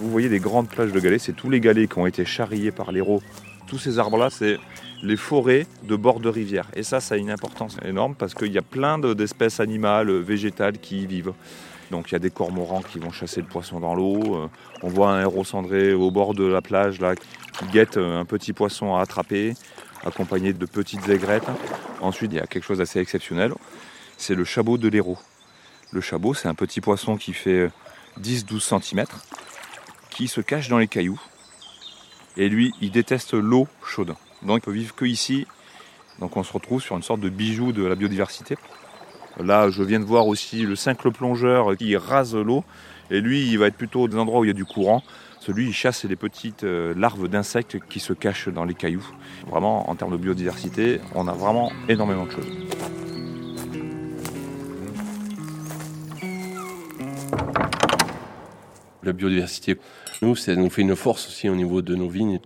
Vous voyez les grandes plages de galets, c'est tous les galets qui ont été charriés par l'héros. Tous ces arbres-là, c'est les forêts de bord de rivière. Et ça, ça a une importance énorme parce qu'il y a plein d'espèces animales, végétales qui y vivent. Donc il y a des cormorans qui vont chasser le poisson dans l'eau. Euh, on voit un héros cendré au bord de la plage là, qui guette un petit poisson à attraper, accompagné de petites aigrettes. Ensuite, il y a quelque chose d'assez exceptionnel, c'est le chabot de l'héros. Le chabot, c'est un petit poisson qui fait 10-12 cm, qui se cache dans les cailloux. Et lui, il déteste l'eau chaude. Donc il peut vivre que ici. Donc on se retrouve sur une sorte de bijou de la biodiversité. Là, je viens de voir aussi le cincle plongeur qui rase l'eau. Et lui, il va être plutôt des endroits où il y a du courant. Celui, il chasse les petites euh, larves d'insectes qui se cachent dans les cailloux. Vraiment, en termes de biodiversité, on a vraiment énormément de choses. La biodiversité, nous, ça nous fait une force aussi au niveau de nos vignes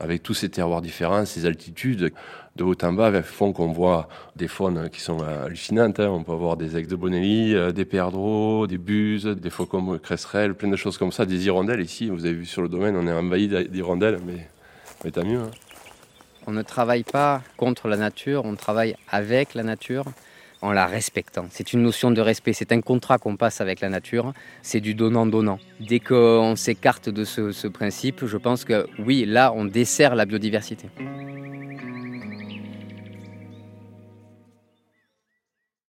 avec tous ces terroirs différents, ces altitudes de haut en bas font qu'on voit des faunes qui sont hallucinantes. Hein. On peut avoir des aigles de Bonelli, euh, des perdreaux, des buses, des faucons cresserelles, plein de choses comme ça, des hirondelles ici. Vous avez vu sur le domaine, on est envahi d'hirondelles, mais, mais tant mieux. Hein. On ne travaille pas contre la nature, on travaille avec la nature en la respectant. C'est une notion de respect, c'est un contrat qu'on passe avec la nature, c'est du donnant-donnant. Dès qu'on s'écarte de ce, ce, principe, je pense que oui, là, on dessert la biodiversité.